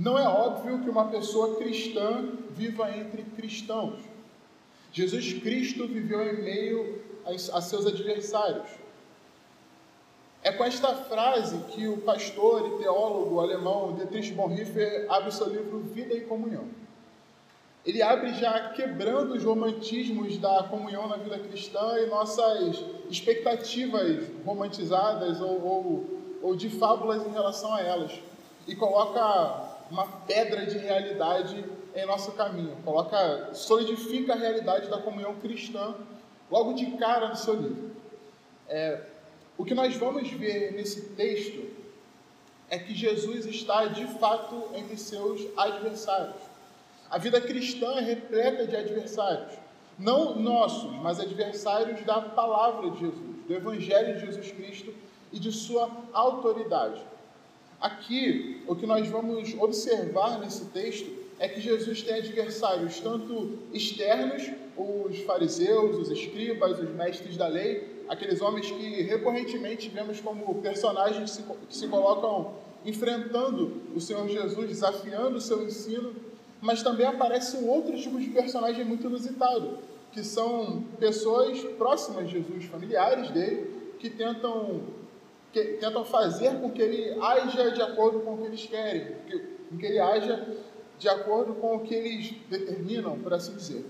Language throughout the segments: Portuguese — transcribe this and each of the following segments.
Não é óbvio que uma pessoa cristã viva entre cristãos. Jesus Cristo viveu em meio a seus adversários. É com esta frase que o pastor e teólogo alemão Dietrich Bonhoeffer abre o seu livro Vida e Comunhão. Ele abre já quebrando os romantismos da comunhão na vida cristã e nossas expectativas romantizadas ou, ou, ou de fábulas em relação a elas. E coloca uma pedra de realidade em nosso caminho. Coloca, solidifica a realidade da comunhão cristã logo de cara no seu livro. É, o que nós vamos ver nesse texto é que Jesus está de fato entre seus adversários. A vida cristã é repleta de adversários, não nossos, mas adversários da palavra de Jesus, do Evangelho de Jesus Cristo e de sua autoridade. Aqui, o que nós vamos observar nesse texto é que Jesus tem adversários tanto externos, os fariseus, os escribas, os mestres da lei, aqueles homens que recorrentemente vemos como personagens que se, colocam enfrentando o Senhor Jesus, desafiando o seu ensino, mas também aparece um outro tipo de personagem muito inusitado, que são pessoas próximas de Jesus, familiares dele, que tentam, que, tentam fazer com que ele haja de acordo com o que eles querem, que, com que ele haja de acordo com o que eles determinam, por assim dizer.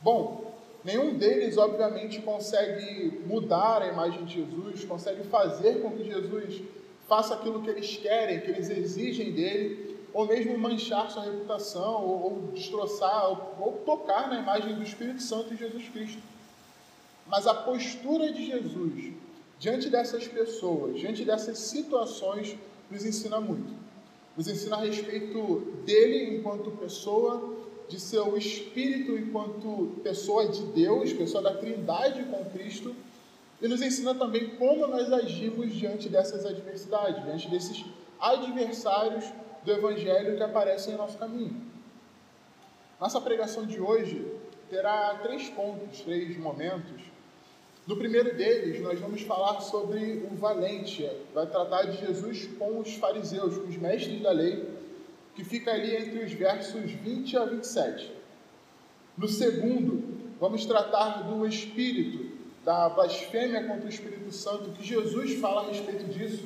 Bom, nenhum deles, obviamente, consegue mudar a imagem de Jesus, consegue fazer com que Jesus faça aquilo que eles querem, que eles exigem dele, ou mesmo manchar sua reputação, ou, ou destroçar, ou, ou tocar na imagem do Espírito Santo de Jesus Cristo. Mas a postura de Jesus diante dessas pessoas, diante dessas situações, nos ensina muito nos ensina a respeito dele enquanto pessoa, de seu espírito enquanto pessoa de Deus, pessoa da Trindade com Cristo, e nos ensina também como nós agimos diante dessas adversidades, diante desses adversários do Evangelho que aparecem em nosso caminho. Nossa pregação de hoje terá três pontos, três momentos no primeiro deles, nós vamos falar sobre o valente, vai tratar de Jesus com os fariseus, com os mestres da lei, que fica ali entre os versos 20 a 27. No segundo, vamos tratar do espírito, da blasfêmia contra o Espírito Santo, que Jesus fala a respeito disso,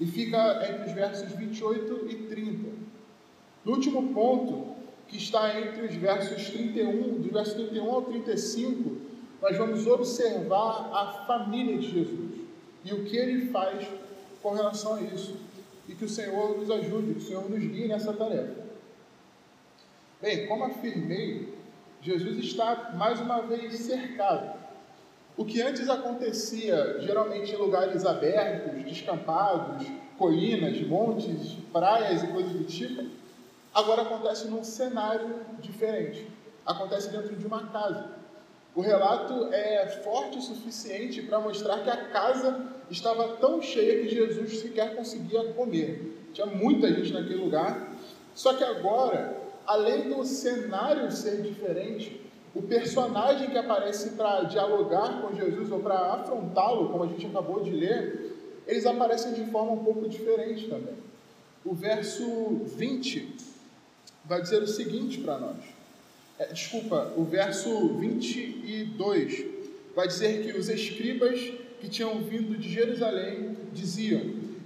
e fica entre os versos 28 e 30. No último ponto, que está entre os versos 31, do verso 31 ao 35, nós vamos observar a família de Jesus e o que ele faz com relação a isso. E que o Senhor nos ajude, que o Senhor nos guie nessa tarefa. Bem, como afirmei, Jesus está mais uma vez cercado. O que antes acontecia geralmente em lugares abertos, descampados, colinas, montes, praias e coisas do tipo, agora acontece num cenário diferente. Acontece dentro de uma casa. O relato é forte o suficiente para mostrar que a casa estava tão cheia que Jesus sequer conseguia comer. Tinha muita gente naquele lugar. Só que agora, além do cenário ser diferente, o personagem que aparece para dialogar com Jesus ou para afrontá-lo, como a gente acabou de ler, eles aparecem de forma um pouco diferente também. O verso 20 vai dizer o seguinte para nós. É, desculpa, o verso 22 vai dizer que os escribas que tinham vindo de Jerusalém diziam: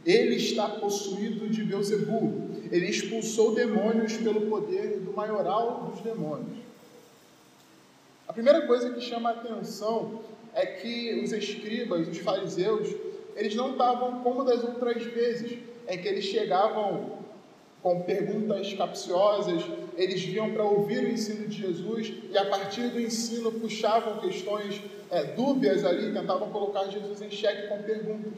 Ele está possuído de Beuzebu, ele expulsou demônios pelo poder do maioral dos demônios. A primeira coisa que chama a atenção é que os escribas, os fariseus, eles não estavam como das outras vezes, em que eles chegavam com perguntas capciosas, eles vinham para ouvir o ensino de Jesus e a partir do ensino puxavam questões é, dúbias ali, tentavam colocar Jesus em xeque com perguntas.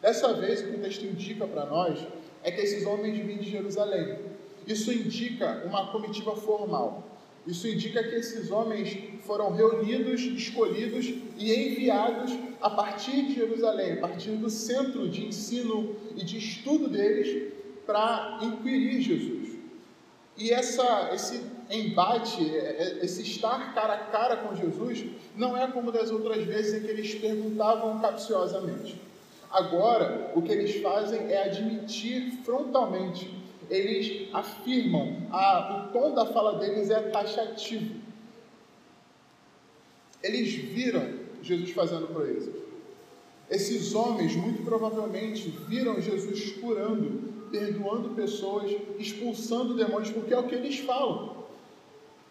Dessa vez, o que o texto indica para nós é que esses homens vêm de Jerusalém. Isso indica uma comitiva formal. Isso indica que esses homens foram reunidos, escolhidos e enviados a partir de Jerusalém, a partir do centro de ensino e de estudo deles, para inquirir Jesus. E essa, esse embate, é, é, esse estar cara a cara com Jesus, não é como das outras vezes em que eles perguntavam capciosamente. Agora, o que eles fazem é admitir frontalmente. Eles afirmam, a, o tom da fala deles é taxativo. Eles viram Jesus fazendo proezas. Esses homens, muito provavelmente, viram Jesus curando, perdoando pessoas, expulsando demônios, porque é o que eles falam.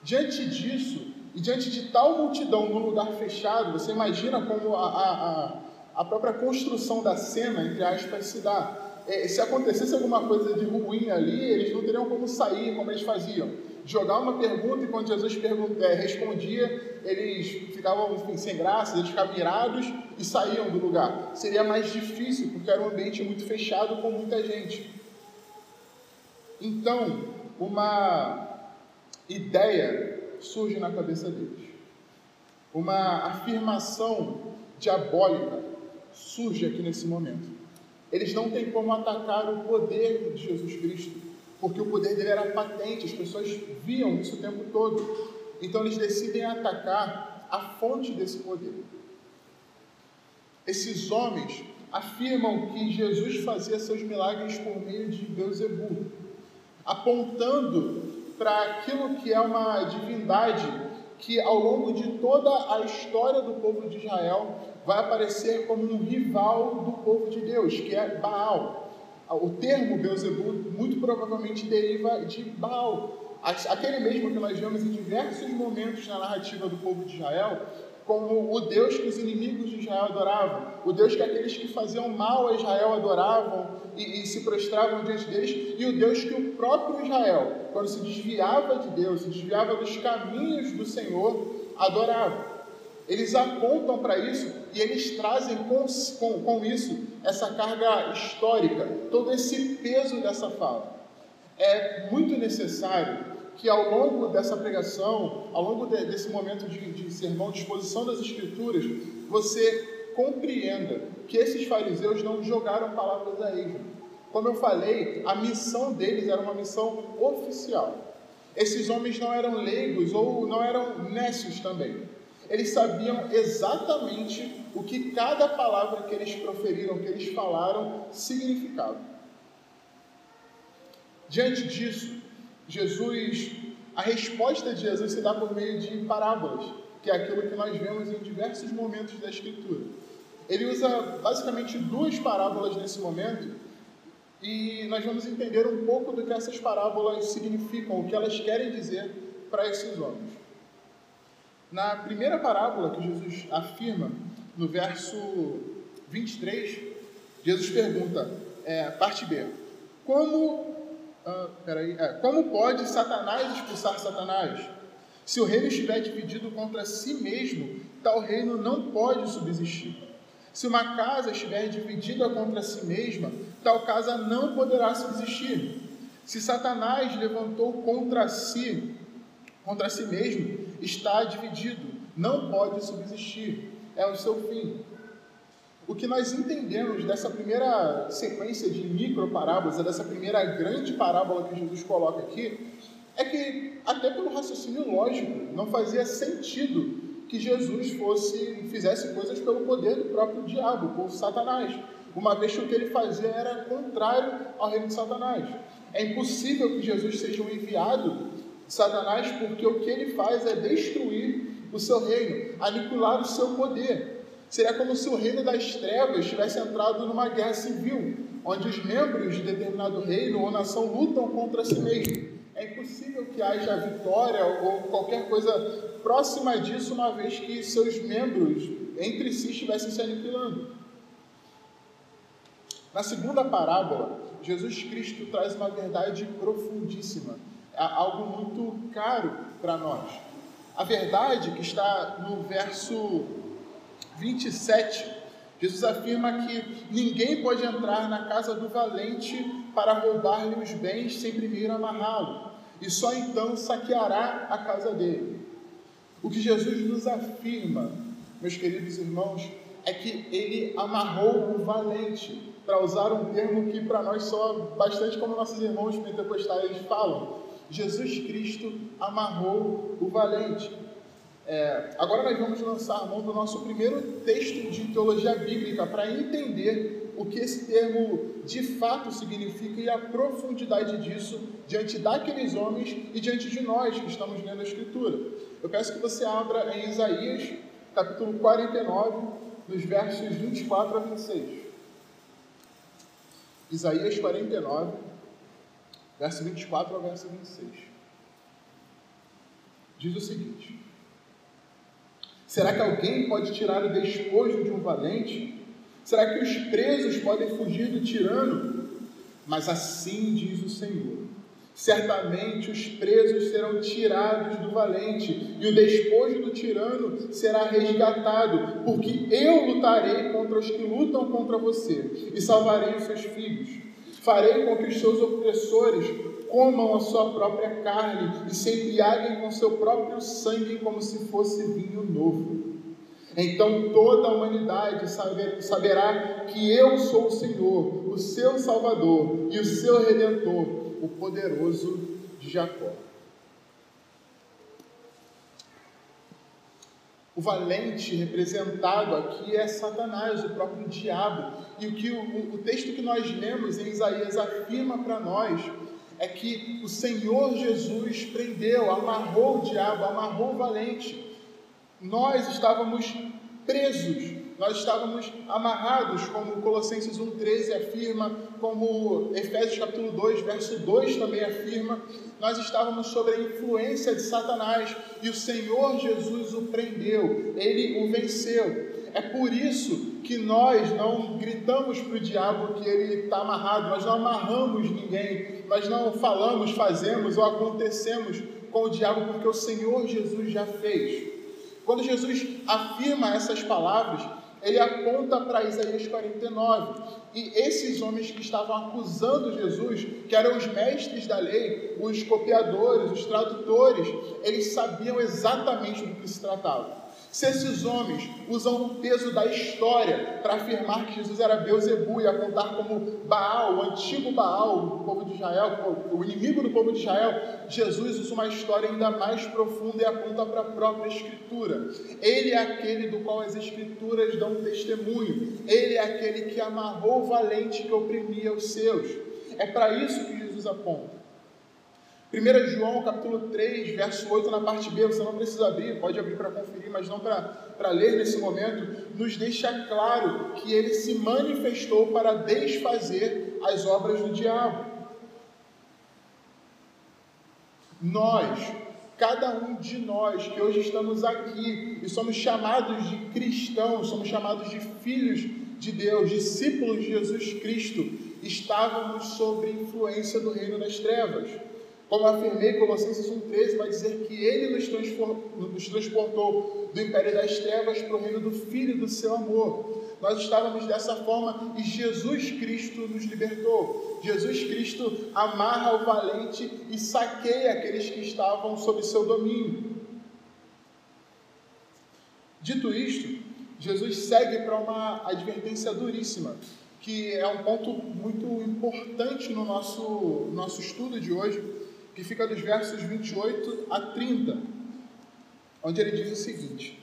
Diante disso, e diante de tal multidão num lugar fechado, você imagina como a, a, a própria construção da cena, entre aspas, se dá. É, se acontecesse alguma coisa de ruim ali, eles não teriam como sair, como eles faziam. Jogar uma pergunta e quando Jesus pergunta, é, respondia, eles ficavam enfim, sem graça, eles ficavam mirados e saíam do lugar. Seria mais difícil, porque era um ambiente muito fechado com muita gente. Então, uma ideia surge na cabeça deles. Uma afirmação diabólica surge aqui nesse momento. Eles não têm como atacar o poder de Jesus Cristo, porque o poder dele era patente, as pessoas viam isso o tempo todo. Então eles decidem atacar a fonte desse poder. Esses homens afirmam que Jesus fazia seus milagres por meio de Beuzebu, apontando para aquilo que é uma divindade que ao longo de toda a história do povo de Israel vai aparecer como um rival do povo de Deus, que é Baal. O termo Beuzebu muito provavelmente deriva de Baal, aquele mesmo que nós vemos em diversos momentos na narrativa do povo de Israel, como o Deus que os inimigos de Israel adoravam, o Deus que aqueles que faziam mal a Israel adoravam e, e, se prostravam diante deles, e o Deus que o próprio Israel, quando se desviava de Deus, se desviava dos caminhos do Senhor, adorava. Eles apontam para isso e eles trazem com, com, com isso essa carga histórica, todo esse peso dessa fala. É muito necessário que ao longo dessa pregação, ao longo de, desse momento de, de sermão, de exposição das Escrituras, você compreenda que esses fariseus não jogaram palavras a esmo. Como eu falei, a missão deles era uma missão oficial. Esses homens não eram leigos ou não eram nécios também eles sabiam exatamente o que cada palavra que eles proferiram, que eles falaram, significava. Diante disso, Jesus, a resposta de Jesus se dá por meio de parábolas, que é aquilo que nós vemos em diversos momentos da Escritura. Ele usa basicamente duas parábolas nesse momento e nós vamos entender um pouco do que essas parábolas significam, o que elas querem dizer para esses homens. Na primeira parábola que Jesus afirma, no verso 23, Jesus pergunta, é, parte B, como, ah, peraí, é, como pode Satanás expulsar Satanás? Se o reino estiver dividido contra si mesmo, tal reino não pode subsistir. Se uma casa estiver dividida contra si mesma, tal casa não poderá subsistir. Se Satanás levantou contra si, contra si mesmo, está dividido, não pode subsistir, é o seu fim. O que nós entendemos dessa primeira sequência de micro parábolas, dessa primeira grande parábola que Jesus coloca aqui, é que, até pelo raciocínio lógico, não fazia sentido que Jesus fosse fizesse coisas pelo poder do próprio diabo, por Satanás, uma vez que o que ele fazia era contrário ao reino de Satanás. É impossível que Jesus seja um enviado Satanás, porque o que ele faz é destruir o seu reino, aniquilar o seu poder. Seria como se o reino das trevas tivesse entrado numa guerra civil, onde os membros de determinado reino ou nação lutam contra si mesmo. É impossível que haja vitória ou qualquer coisa próxima disso, uma vez que seus membros entre si estivessem se aniquilando. Na segunda parábola, Jesus Cristo traz uma verdade profundíssima é algo muito caro para nós. A verdade que está no verso 27, Jesus afirma que ninguém pode entrar na casa do valente para roubar-lhe os bens sem primeiro amarrá-lo, e só então saqueará a casa dele. O que Jesus nos afirma, meus queridos irmãos, é que ele amarrou o valente, para usar um termo que para nós soa bastante como nossos irmãos pentecostais falam. Jesus Cristo amarrou o valente. É, agora nós vamos lançar a mão do nosso primeiro texto de teologia bíblica para entender o que esse termo de fato significa e a profundidade disso diante daqueles homens e diante de nós que estamos lendo a Escritura. Eu peço que você abra em Isaías, capítulo 49, nos versos 24 a 26. Isaías 49, verso 24 ao verso 26. Diz o seguinte: Será que alguém pode tirar o despojo de um valente? Será que os presos podem fugir do tirano? Mas assim diz o Senhor: Certamente os presos serão tirados do valente, e o despojo do tirano será resgatado, porque eu lutarei contra os que lutam contra você, e salvarei os seus filhos. Farei com que os seus opressores comam a sua própria carne e se embriaguem com seu próprio sangue como se fosse vinho novo. Então toda a humanidade saberá que eu sou o Senhor, o seu Salvador e o seu Redentor, o poderoso de Jacó. O valente representado aqui é Satanás, o próprio diabo. E o que o, o texto que nós lemos em Isaías afirma para nós é que o Senhor Jesus prendeu, amarrou o diabo, amarrou o valente. Nós estávamos presos, nós estávamos amarrados, como Colossenses 1,13 afirma, como Efésios capítulo 2, verso 2 também afirma, nós estávamos sob a influência de Satanás e o Senhor Jesus o prendeu, ele o venceu. É por isso que nós não gritamos para o diabo que ele está amarrado, nós não amarramos ninguém, nós não falamos, fazemos ou acontecemos com o diabo, porque o Senhor Jesus já fez. Quando Jesus afirma essas palavras, ele aponta para Isaías 49. E esses homens que estavam acusando Jesus, que eram os mestres da lei, os copiadores, os tradutores, eles sabiam exatamente do que se tratava. Se esses homens usam o peso da história para afirmar que Jesus era Beuzebu e apontar como Baal, o antigo Baal do povo de Israel, o inimigo do povo de Israel, Jesus usa uma história ainda mais profunda e aponta para a própria Escritura. Ele é aquele do qual as Escrituras dão testemunho. Ele é aquele que amarrou o valente que oprimia os seus. É para isso que Jesus aponta. 1 João capítulo 3, verso 8, na parte B, você não precisa abrir, pode abrir para conferir, mas não para ler nesse momento, nos deixa claro que ele se manifestou para desfazer as obras do diabo. Nós, cada um de nós que hoje estamos aqui e somos chamados de cristãos, somos chamados de filhos de Deus, discípulos de Jesus Cristo, estávamos sob influência do reino das trevas. Como afirmei, Colossenses 1,13 vai dizer que ele nos, transportou do império das trevas para o reino do Filho do seu amor. Nós estávamos dessa forma e Jesus Cristo nos libertou. Jesus Cristo amarra o valente e saqueia aqueles que estavam sob seu domínio. Dito isto, Jesus segue para uma advertência duríssima, que é um ponto muito importante no nosso, nosso estudo de hoje que fica dos versos 28 a 30, onde ele diz o seguinte: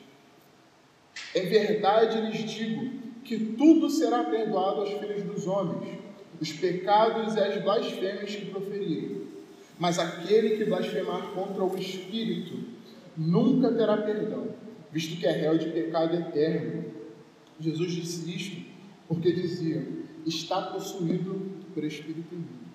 Em verdade lhes digo que tudo será perdoado aos filhos dos homens, os pecados e as blasfêmias que proferirem. Mas aquele que blasfemar contra o Espírito nunca terá perdão, visto que é réu de pecado eterno. Jesus disse isto porque dizia: está possuído por Espírito imundo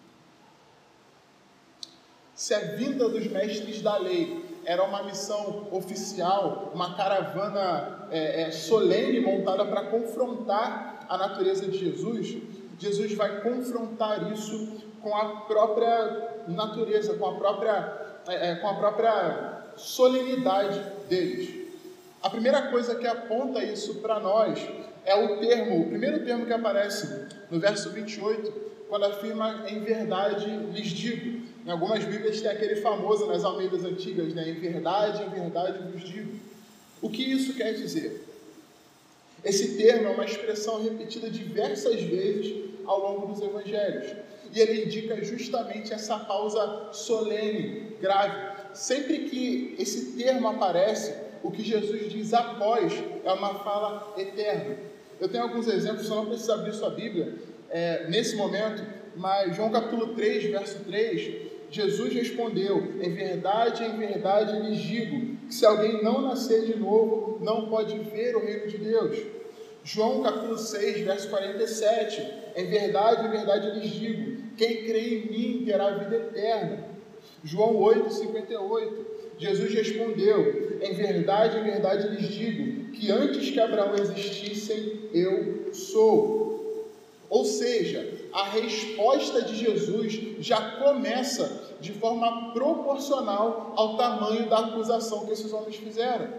se a vinda dos mestres da lei era uma missão oficial, uma caravana é, é, solene montada para confrontar a natureza de Jesus, Jesus vai confrontar isso com a própria natureza, com a própria, é, é com a própria solenidade deles. A primeira coisa que aponta isso para nós é o termo, o primeiro termo que aparece no verso 28, quando afirma em verdade lhes digo. Em algumas Bíblias tem aquele famoso nas Almeidas antigas, né? Em verdade, em verdade vos digo. O que isso quer dizer? Esse termo é uma expressão repetida diversas vezes ao longo dos evangelhos. E ele indica justamente essa pausa solene, grave. Sempre que esse termo aparece, o que Jesus diz após é uma fala eterna. Eu tenho alguns exemplos, você não precisa abrir sua Bíblia é, nesse momento, mas João capítulo 3, verso 3, Jesus respondeu: Em verdade, em verdade lhes digo, que se alguém não nascer de novo, não pode ver o reino de Deus. João capítulo 6, verso 47, Em verdade, em verdade lhes digo, quem crê em mim terá vida eterna. João 8, 58, Jesus respondeu: Em verdade, em verdade lhes digo, que antes que Abraão existisse, eu sou. Ou seja, a resposta de Jesus já começa de forma proporcional ao tamanho da acusação que esses homens fizeram.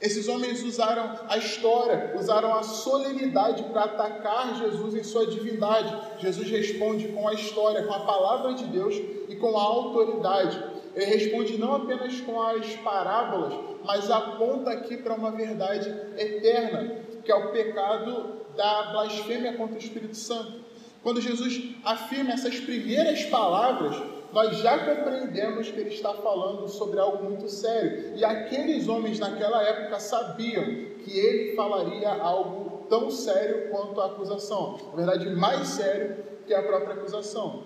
Esses homens usaram a história, usaram a solenidade para atacar Jesus em sua divindade. Jesus responde com a história, com a palavra de Deus e com a autoridade. Ele responde não apenas com as parábolas, mas aponta aqui para uma verdade eterna, que é o pecado da blasfêmia contra o Espírito Santo. Quando Jesus afirma essas primeiras palavras, nós já compreendemos que ele está falando sobre algo muito sério. E aqueles homens naquela época sabiam que ele falaria algo tão sério quanto a acusação. Na verdade, mais sério que a própria acusação.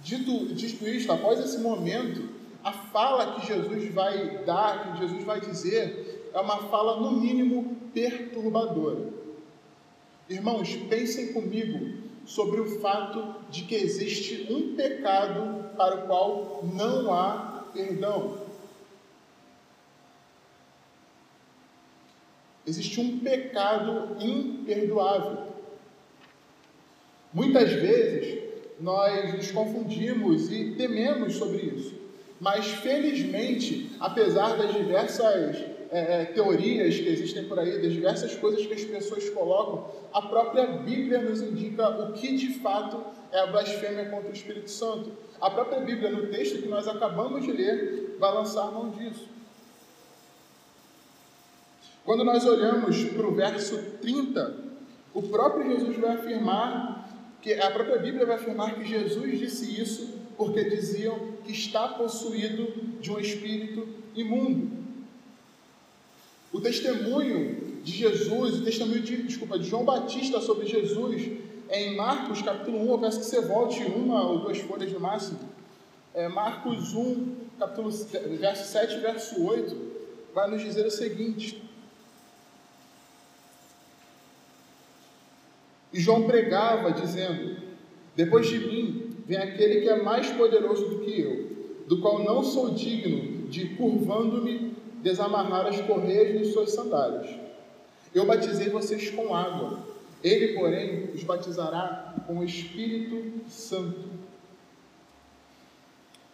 Dito, dito isto, após esse momento, a fala que Jesus vai dar, que Jesus vai dizer, é uma fala, no mínimo, perturbadora. Irmãos, pensem comigo sobre o fato de que existe um pecado para o qual não há perdão. Existe um pecado imperdoável. Muitas vezes nós nos confundimos e tememos sobre isso. Mas felizmente, apesar das diversas é, é, teorias que existem por aí, das diversas coisas que as pessoas colocam, a própria Bíblia nos indica o que de fato é a blasfêmia contra o Espírito Santo. A própria Bíblia, no texto que nós acabamos de ler, vai lançar mão disso. Quando nós olhamos para o verso 30, o próprio Jesus vai afirmar que a própria Bíblia vai afirmar que Jesus disse isso porque diziam que está possuído de um espírito imundo. O testemunho de Jesus, o testemunho de, desculpa, de João Batista sobre Jesus é em Marcos capítulo 1, eu peço que você volte uma ou duas folhas no máximo. É Marcos 1, capítulo, verso 7, verso 8, vai nos dizer o seguinte. E João pregava, dizendo: Depois de mim vem aquele que é mais poderoso do que eu, do qual não sou digno de, curvando-me, desamarrar as correias de suas sandálias. Eu batizei vocês com água, ele, porém, os batizará com o Espírito Santo.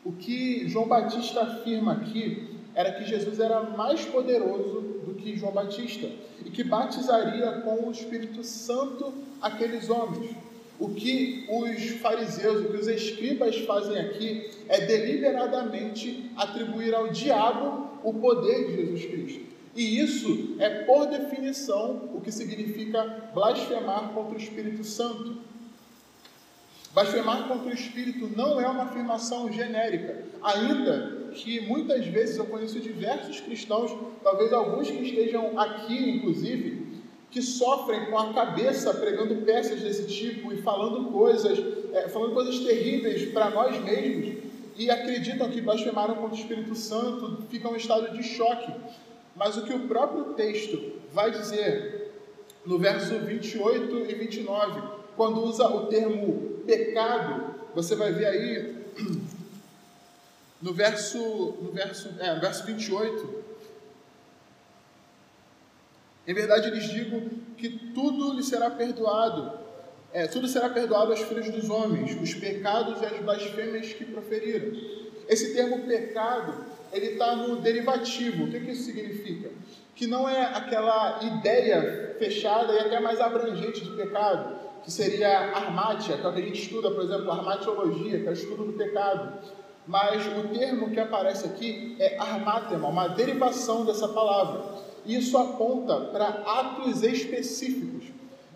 O que João Batista afirma aqui era que Jesus era mais poderoso do que João Batista e que batizaria com o Espírito Santo aqueles homens. O que os fariseus, o que os escribas fazem aqui é deliberadamente atribuir ao diabo o poder de Jesus Cristo. E isso é, por definição, o que significa blasfemar contra o Espírito Santo. Blasfemar contra o Espírito não é uma afirmação genérica, ainda que muitas vezes eu conheço diversos cristãos, talvez alguns que estejam aqui, inclusive, que sofrem com a cabeça pregando peças desse tipo e falando coisas, é, falando coisas terríveis para nós mesmos e acreditam que blasfemaram contra o Espírito Santo, ficam em estado de choque. Mas o que o próprio texto vai dizer no verso 28 e 29, quando usa o termo pecado, você vai ver aí no verso, no verso, é, no verso 28, em verdade lhes digo que tudo lhe será perdoado. É, tudo será perdoado aos filhos dos homens, os pecados e as blasfêmias que proferiram. Esse termo pecado, ele está no derivativo. O que, que isso significa? Que não é aquela ideia fechada e até mais abrangente de pecado, que seria armátia, que é o que a gente estuda, por exemplo, armatiologia, que é o estudo do pecado. Mas o termo que aparece aqui é armátema, uma derivação dessa palavra. Isso aponta para atos específicos.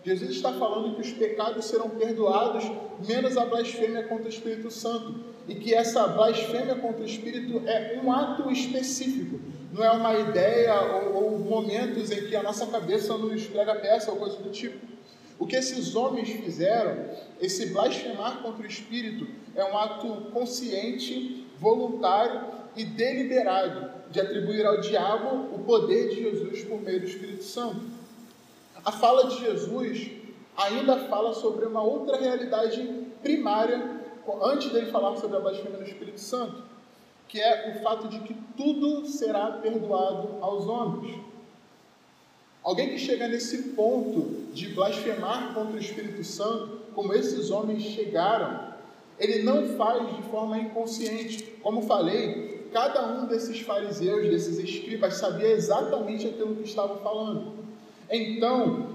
Jesus está falando que os pecados serão perdoados, menos a blasfêmia contra o Espírito Santo. E que essa blasfêmia contra o Espírito é um ato específico. não é uma ideia ou, ou momentos em que a nossa cabeça nos prega peça ou coisa do tipo. O que esses homens fizeram, esse blasfemar contra o Espírito, é um ato consciente, voluntário e deliberado de atribuir ao diabo o poder de Jesus por meio do Espírito Santo. A fala de Jesus ainda fala sobre uma outra realidade primária, antes dele falar sobre a blasfêmia do Espírito Santo, que é o fato de que tudo será perdoado aos homens. Alguém que chega nesse ponto de blasfemar contra o Espírito Santo, como esses homens chegaram, ele não faz de forma inconsciente. Como falei, cada um desses fariseus, desses escribas, sabia exatamente aquilo que estava falando. Então,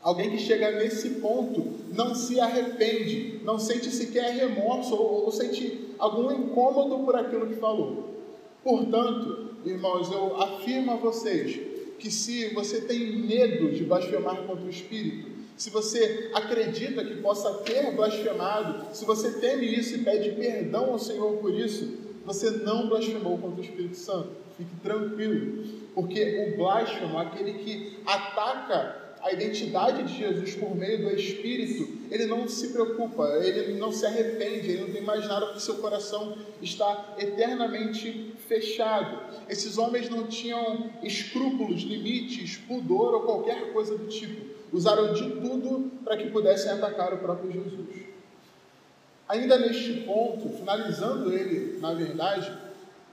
alguém que chega nesse ponto não se arrepende, não sente sequer remorso ou, ou sente algum incômodo por aquilo que falou. Portanto, irmãos, eu afirmo a vocês que se você tem medo de blasfemar contra o Espírito, se você acredita que possa ter blasfemado, se você teme isso e pede perdão ao Senhor por isso, você não blasfemou contra o Espírito Santo. Fique tranquilo, porque o blasfemo, aquele que ataca a identidade de Jesus por meio do Espírito, ele não se preocupa, ele não se arrepende, ele não tem mais nada porque seu coração está eternamente fechado. Esses homens não tinham escrúpulos, limites, pudor ou qualquer coisa do tipo. Usaram de tudo para que pudessem atacar o próprio Jesus. Ainda neste ponto, finalizando ele, na verdade,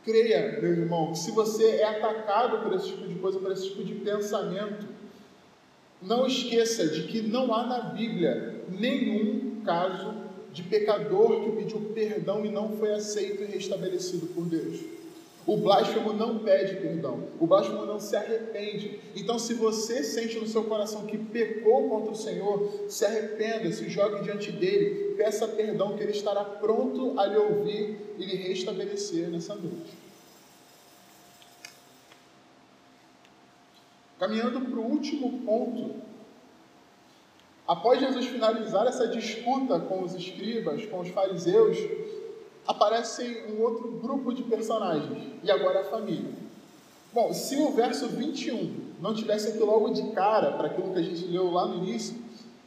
creia, meu irmão, que se você é atacado por esse tipo de coisa, por esse tipo de pensamento, não esqueça de que não há na Bíblia nenhum caso de pecador que pediu perdão e não foi aceito e restabelecido por Deus. O blasfemo não pede perdão, o blasfemo não se arrepende. Então, se você sente no seu coração que pecou contra o Senhor, se arrependa, se jogue diante dele, peça perdão, que ele estará pronto a lhe ouvir e lhe restabelecer nessa noite. Caminhando para o último ponto, após Jesus finalizar essa disputa com os escribas, com os fariseus, aparece um outro grupo de personagens, e agora a família. Bom, se o verso 21 não tivesse aqui logo de cara para aquilo que a gente leu lá no início,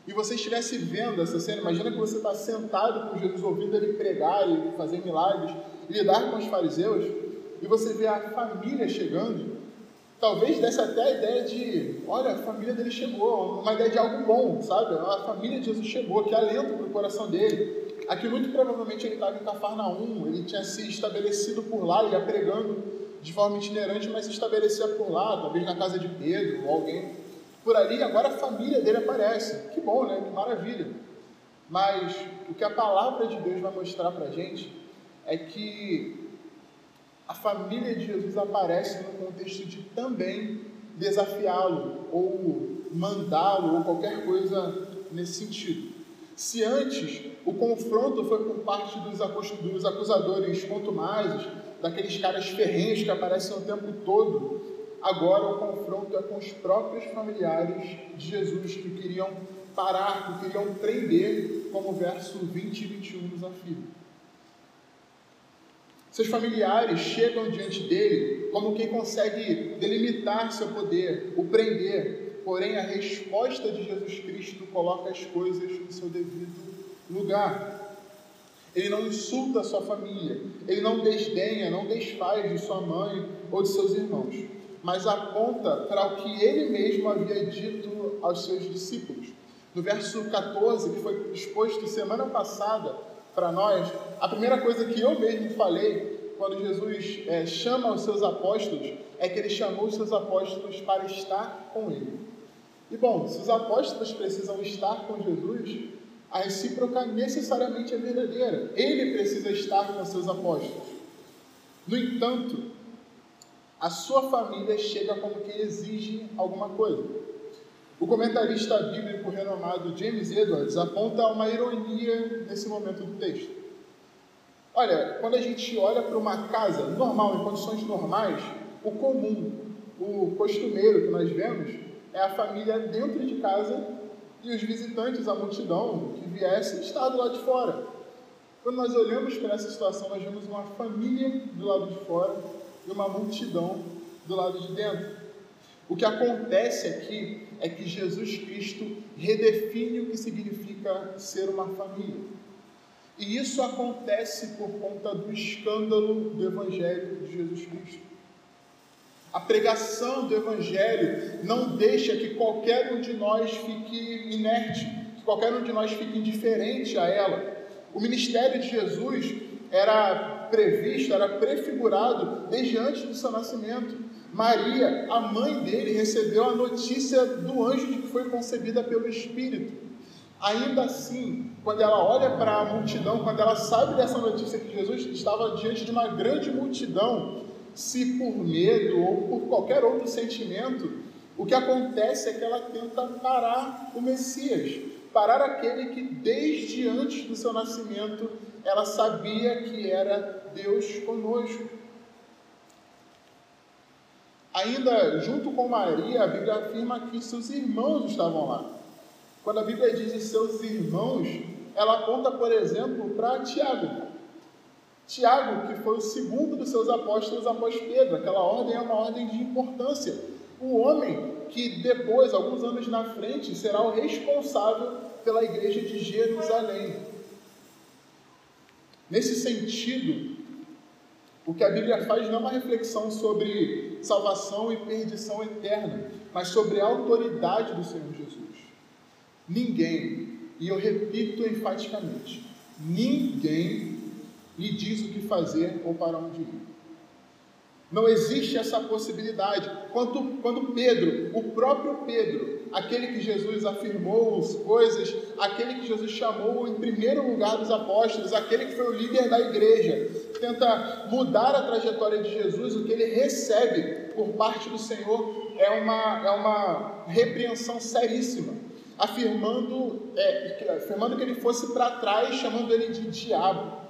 e você estivesse vendo essa cena, imagina que você está sentado com Jesus, ouvindo ele pregar e fazer milagres, lidar com os fariseus, e você vê a família chegando, talvez desse até a ideia de, olha, a família dele chegou, uma ideia de algo bom, sabe? A família de Jesus chegou, que alento para o coração dele. Aqui muito provavelmente ele estava em Cafarnaum, ele tinha se estabelecido por lá, ia pregando de forma itinerante, mas se estabelecia por lá, talvez na casa de Pedro ou alguém por ali, agora a família dele aparece. Que bom, né? Que maravilha. Mas o que a palavra de Deus vai mostrar para a gente é que a família de Jesus aparece no contexto de também desafiá-lo, ou mandá-lo, ou qualquer coisa nesse sentido. Se antes o confronto foi por parte dos acusadores contumazes, daqueles caras ferrenhos que aparecem o tempo todo, agora o confronto é com os próprios familiares de Jesus que queriam parar, que queriam prender, como o verso 20 e 21 nos afirma. Seus familiares chegam diante dele como quem consegue delimitar seu poder, o prender, porém a resposta de Jesus Cristo coloca as coisas no seu devido lugar. Ele não insulta a sua família, ele não desdenha, não desfaz de sua mãe ou de seus irmãos, mas aponta para o que ele mesmo havia dito aos seus discípulos. No verso 14, que foi exposto semana passada, para nós, a primeira coisa que eu mesmo falei quando Jesus é, chama os seus apóstolos é que ele chamou os seus apóstolos para estar com ele. E bom, se os apóstolos precisam estar com Jesus, a recíproca necessariamente é verdadeira. Ele precisa estar com seus apóstolos. No entanto, a sua família chega como que exige alguma coisa. O comentarista bíblico renomado James Edwards aponta uma ironia nesse momento do texto. Olha, quando a gente olha para uma casa normal, em condições normais, o comum, o costumeiro que nós vemos é a família dentro de casa e os visitantes, a multidão que viesse, estar do lado de fora. Quando nós olhamos para essa situação, nós vemos uma família do lado de fora e uma multidão do lado de dentro. O que acontece aqui é que Jesus Cristo redefine o que significa ser uma família. E isso acontece por conta do escândalo do Evangelho de Jesus Cristo. A pregação do Evangelho não deixa que qualquer um de nós fique inerte, que qualquer um de nós fique indiferente a ela. O ministério de Jesus era previsto, era prefigurado desde antes do seu nascimento. Maria, a mãe dele, recebeu a notícia do anjo de que foi concebida pelo Espírito. Ainda assim, quando ela olha para a multidão, quando ela sabe dessa notícia que Jesus estava diante de uma grande multidão, se por medo ou por qualquer outro sentimento, o que acontece é que ela tenta parar o Messias, parar aquele que desde antes do seu nascimento ela sabia que era Deus conosco. Ainda junto com Maria, a Bíblia afirma que seus irmãos estavam lá. Quando a Bíblia diz seus irmãos, ela aponta, por exemplo, para Tiago. Tiago, que foi o segundo dos seus apóstolos após Pedro. Aquela ordem é uma ordem de importância. O homem que depois, alguns anos na frente, será o responsável pela igreja de Jerusalém. Nesse sentido, o que a Bíblia faz não é uma reflexão sobre salvação e perdição eterna, mas sobre a autoridade do Senhor Jesus. Ninguém, e eu repito enfaticamente, ninguém lhe diz o que fazer ou para onde ir. Não existe essa possibilidade. Quando, quando Pedro, o próprio Pedro, aquele que Jesus afirmou as coisas, aquele que Jesus chamou em primeiro lugar dos apóstolos, aquele que foi o líder da igreja, tenta mudar a trajetória de Jesus, o que ele recebe por parte do Senhor é uma, é uma repreensão seríssima, afirmando, é, afirmando que ele fosse para trás, chamando ele de diabo.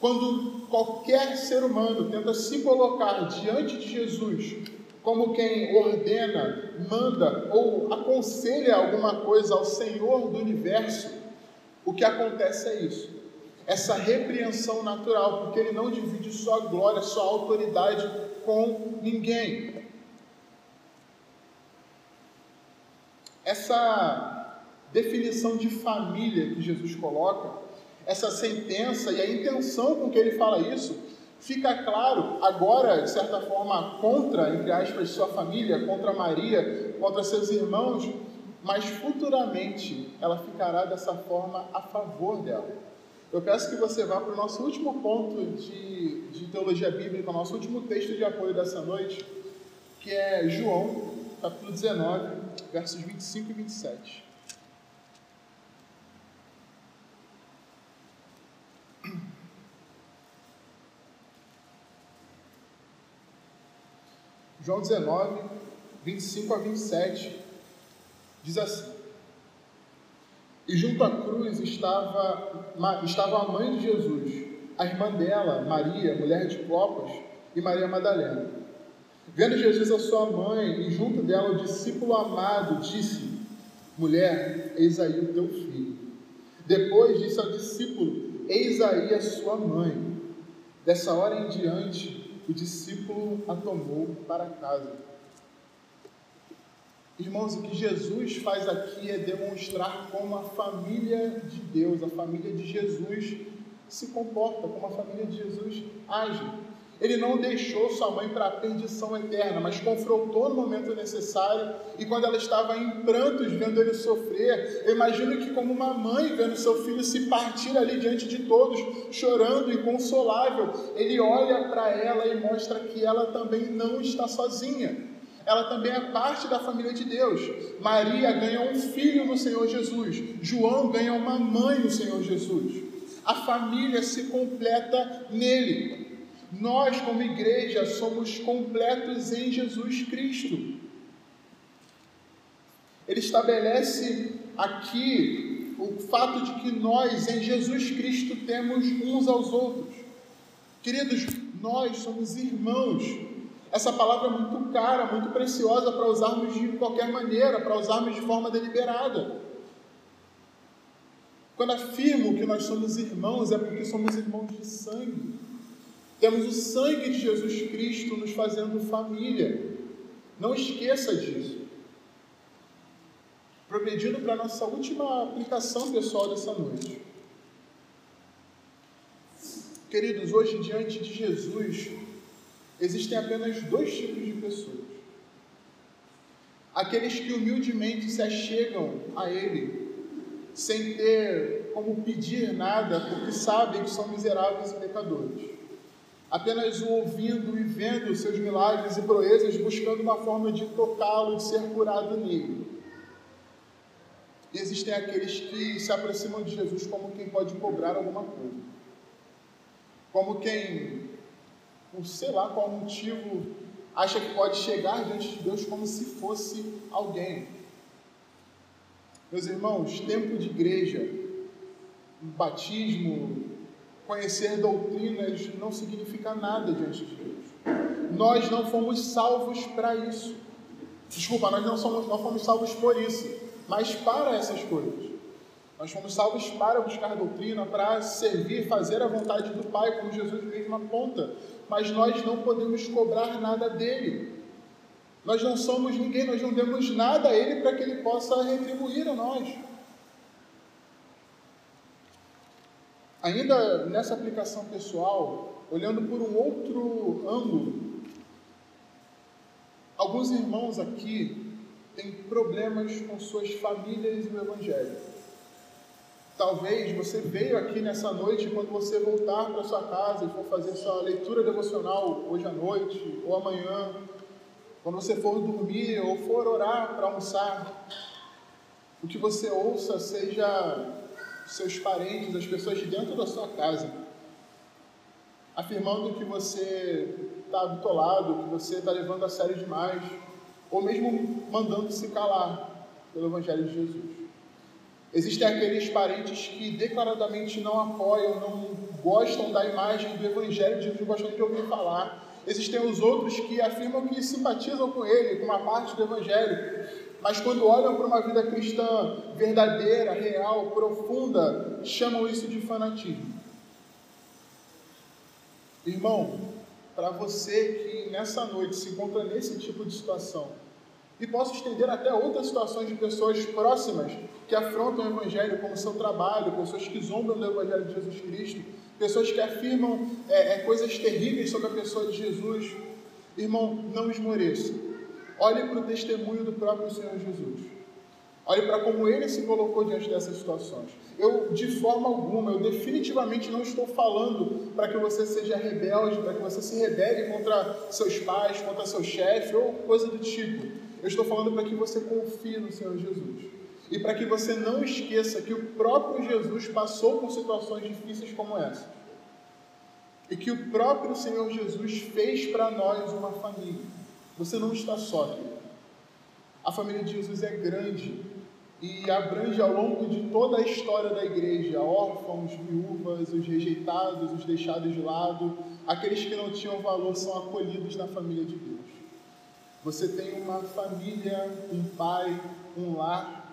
Quando qualquer ser humano tenta se colocar diante de Jesus como quem ordena, manda ou aconselha alguma coisa ao Senhor do universo, o que acontece é isso. Essa repreensão natural, porque ele não divide sua glória, sua autoridade com ninguém. Essa definição de família que Jesus coloca essa sentença e a intenção com que ele fala isso, fica claro agora, de certa forma, contra, entre aspas, sua família, contra Maria, contra seus irmãos, mas futuramente ela ficará dessa forma a favor dela. Eu peço que você vá para o nosso último ponto de, de teologia bíblica, o nosso último texto de apoio dessa noite, que é João, capítulo 19, versos 25 e 27. João 19, 25 a 27, diz assim: E junto à cruz estava, estava a mãe de Jesus, a irmã dela, Maria, mulher de Clopas, e Maria Madalena. Vendo Jesus a sua mãe e junto dela o discípulo amado, disse: Mulher, eis aí o teu filho. Depois disse ao discípulo: Eis aí a sua mãe. Dessa hora em diante, o discípulo a tomou para casa. Irmãos, o que Jesus faz aqui é demonstrar como a família de Deus, a família de Jesus, se comporta, como a família de Jesus age. Ele não deixou sua mãe para a perdição eterna, mas confrontou no momento necessário. E quando ela estava em prantos, vendo ele sofrer, eu imagino que, como uma mãe vendo seu filho se partir ali diante de todos, chorando, inconsolável, ele olha para ela e mostra que ela também não está sozinha. Ela também é parte da família de Deus. Maria ganha um filho no Senhor Jesus. João ganha uma mãe no Senhor Jesus. A família se completa nele. Nós, como igreja, somos completos em Jesus Cristo. Ele estabelece aqui o fato de que nós, em Jesus Cristo, temos uns aos outros. Queridos, nós somos irmãos. Essa palavra é muito cara, muito preciosa para usarmos de qualquer maneira, para usarmos de forma deliberada. Quando afirmo que nós somos irmãos, é porque somos irmãos de sangue. Temos o sangue de Jesus Cristo nos fazendo família. Não esqueça disso. Progredindo para a nossa última aplicação pessoal dessa noite. Queridos, hoje diante de Jesus, existem apenas dois tipos de pessoas. Aqueles que humildemente se achegam a Ele, sem ter como pedir nada, porque sabem que são miseráveis e pecadores. Apenas o ouvindo e vendo seus milagres e proezas, buscando uma forma de tocá-lo, de ser curado nele. E existem aqueles que se aproximam de Jesus como quem pode cobrar alguma coisa. Como quem, por sei lá qual motivo, acha que pode chegar diante de Deus como se fosse alguém. Meus irmãos, tempo de igreja, batismo, conhecer doutrinas não significa nada diante de Deus. Nós não fomos salvos para isso. Desculpa, nós não, somos, não fomos salvos por isso, mas para essas coisas. Nós fomos salvos para buscar doutrina, para servir, fazer a vontade do Pai, como Jesus mesmo aponta. Mas nós não podemos cobrar nada dele. Nós não somos ninguém, nós não demos nada a ele para que ele possa retribuir a nós. Ainda nessa aplicação pessoal, olhando por um outro ângulo, alguns irmãos aqui têm problemas com suas famílias e o Evangelho. Talvez você veio aqui nessa noite, quando você voltar para sua casa e for fazer sua leitura devocional hoje à noite ou amanhã, quando você for dormir ou for orar para almoçar, o que você ouça seja seus parentes, as pessoas de dentro da sua casa, afirmando que você está bitolado, que você está levando a sério demais, ou mesmo mandando se calar pelo Evangelho de Jesus. Existem aqueles parentes que declaradamente não apoiam, não gostam da imagem do Evangelho de Jesus, gostam de ouvir falar. Existem os outros que afirmam que simpatizam com ele, com uma parte do Evangelho, mas quando olham para uma vida cristã verdadeira, real, profunda, chamam isso de fanatismo. Irmão, para você que nessa noite se encontra nesse tipo de situação, e posso estender até outras situações de pessoas próximas que afrontam o Evangelho como seu trabalho, pessoas que zombam do Evangelho de Jesus Cristo, pessoas que afirmam é, é, coisas terríveis sobre a pessoa de Jesus. Irmão, não esmoreça. Olhe para o testemunho do próprio Senhor Jesus. Olhe para como ele se colocou diante dessas situações. Eu, de forma alguma, eu definitivamente não estou falando para que você seja rebelde, para que você se rebele contra seus pais, contra seu chefe ou coisa do tipo. Eu estou falando para que você confie no Senhor Jesus. E para que você não esqueça que o próprio Jesus passou por situações difíceis como essa. E que o próprio Senhor Jesus fez para nós uma família. Você não está só. A família de Jesus é grande e abrange ao longo de toda a história da igreja órfãos, viúvas, os rejeitados, os deixados de lado, aqueles que não tinham valor são acolhidos na família de Deus. Você tem uma família, um pai, um lar,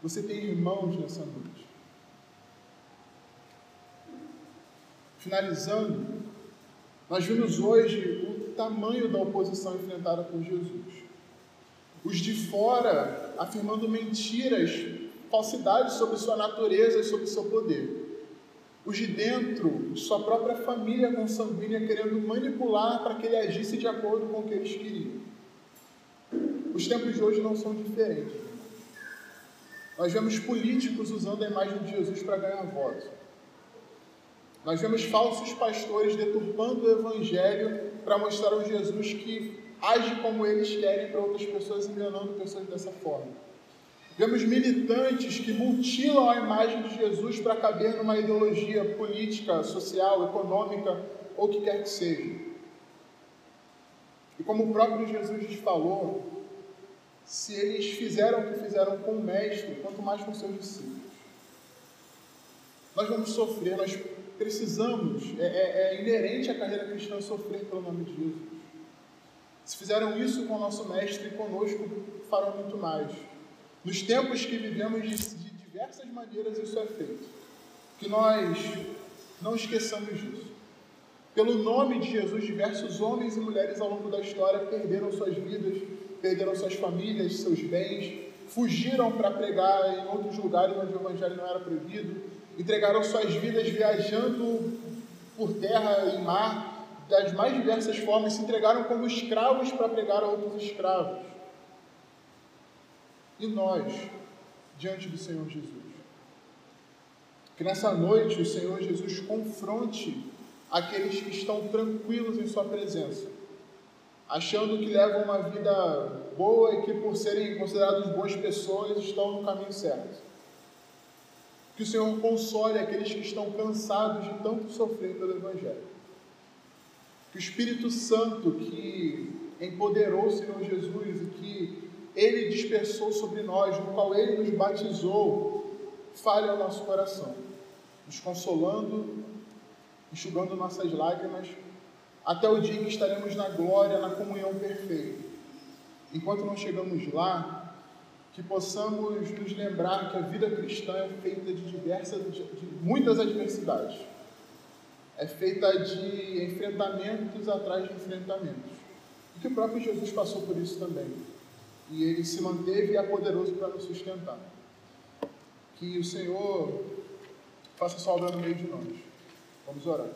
você tem irmãos nessa noite. Finalizando, nós vimos hoje tamanho da oposição enfrentada por Jesus. Os de fora afirmando mentiras, falsidades sobre sua natureza e sobre seu poder. Os de dentro, sua própria família consanguínea, querendo manipular para que ele agisse de acordo com o que eles queriam. Os tempos de hoje não são diferentes. Nós vemos políticos usando a imagem de Jesus para ganhar votos. Nós vemos falsos pastores deturpando o evangelho para mostrar ao Jesus que age como eles querem para outras pessoas, enganando pessoas dessa forma. Vemos militantes que mutilam a imagem de Jesus para caber numa ideologia política, social, econômica ou o que quer que seja. E como o próprio Jesus lhes falou, se eles fizeram o que fizeram com o Mestre, quanto mais com seus discípulos. Nós vamos sofrer, nós precisamos, é, é, é inerente à carreira cristã sofrer pelo nome de Jesus. Se fizeram isso com o nosso Mestre, conosco farão muito mais. Nos tempos que vivemos, de, de diversas maneiras isso é feito. Que nós não esqueçamos disso. Pelo nome de Jesus, diversos homens e mulheres ao longo da história perderam suas vidas, perderam suas famílias, seus bens, fugiram para pregar em outros lugares onde o evangelho não era proibido, entregaram suas vidas viajando por terra e mar das mais diversas formas, se entregaram como escravos para pregar a outros escravos. E nós, diante do Senhor Jesus? Que nessa noite o Senhor Jesus confronte aqueles que estão tranquilos em Sua presença, achando que levam uma vida boa e que, por serem considerados boas pessoas, estão no caminho certo. Que o Senhor console aqueles que estão cansados de tanto sofrer pelo Evangelho. Que o Espírito Santo, que empoderou o Senhor Jesus e que Ele dispersou sobre nós, no qual Ele nos batizou, fale ao nosso coração, nos consolando, enxugando nossas lágrimas, até o dia que estaremos na glória, na comunhão perfeita enquanto não chegamos lá, que possamos nos lembrar que a vida cristã é feita de diversas, de, muitas adversidades. É feita de enfrentamentos atrás de enfrentamentos. E que o próprio Jesus passou por isso também. E ele se manteve e é poderoso para nos sustentar. Que o Senhor faça sua obra no meio de nós. Vamos orar.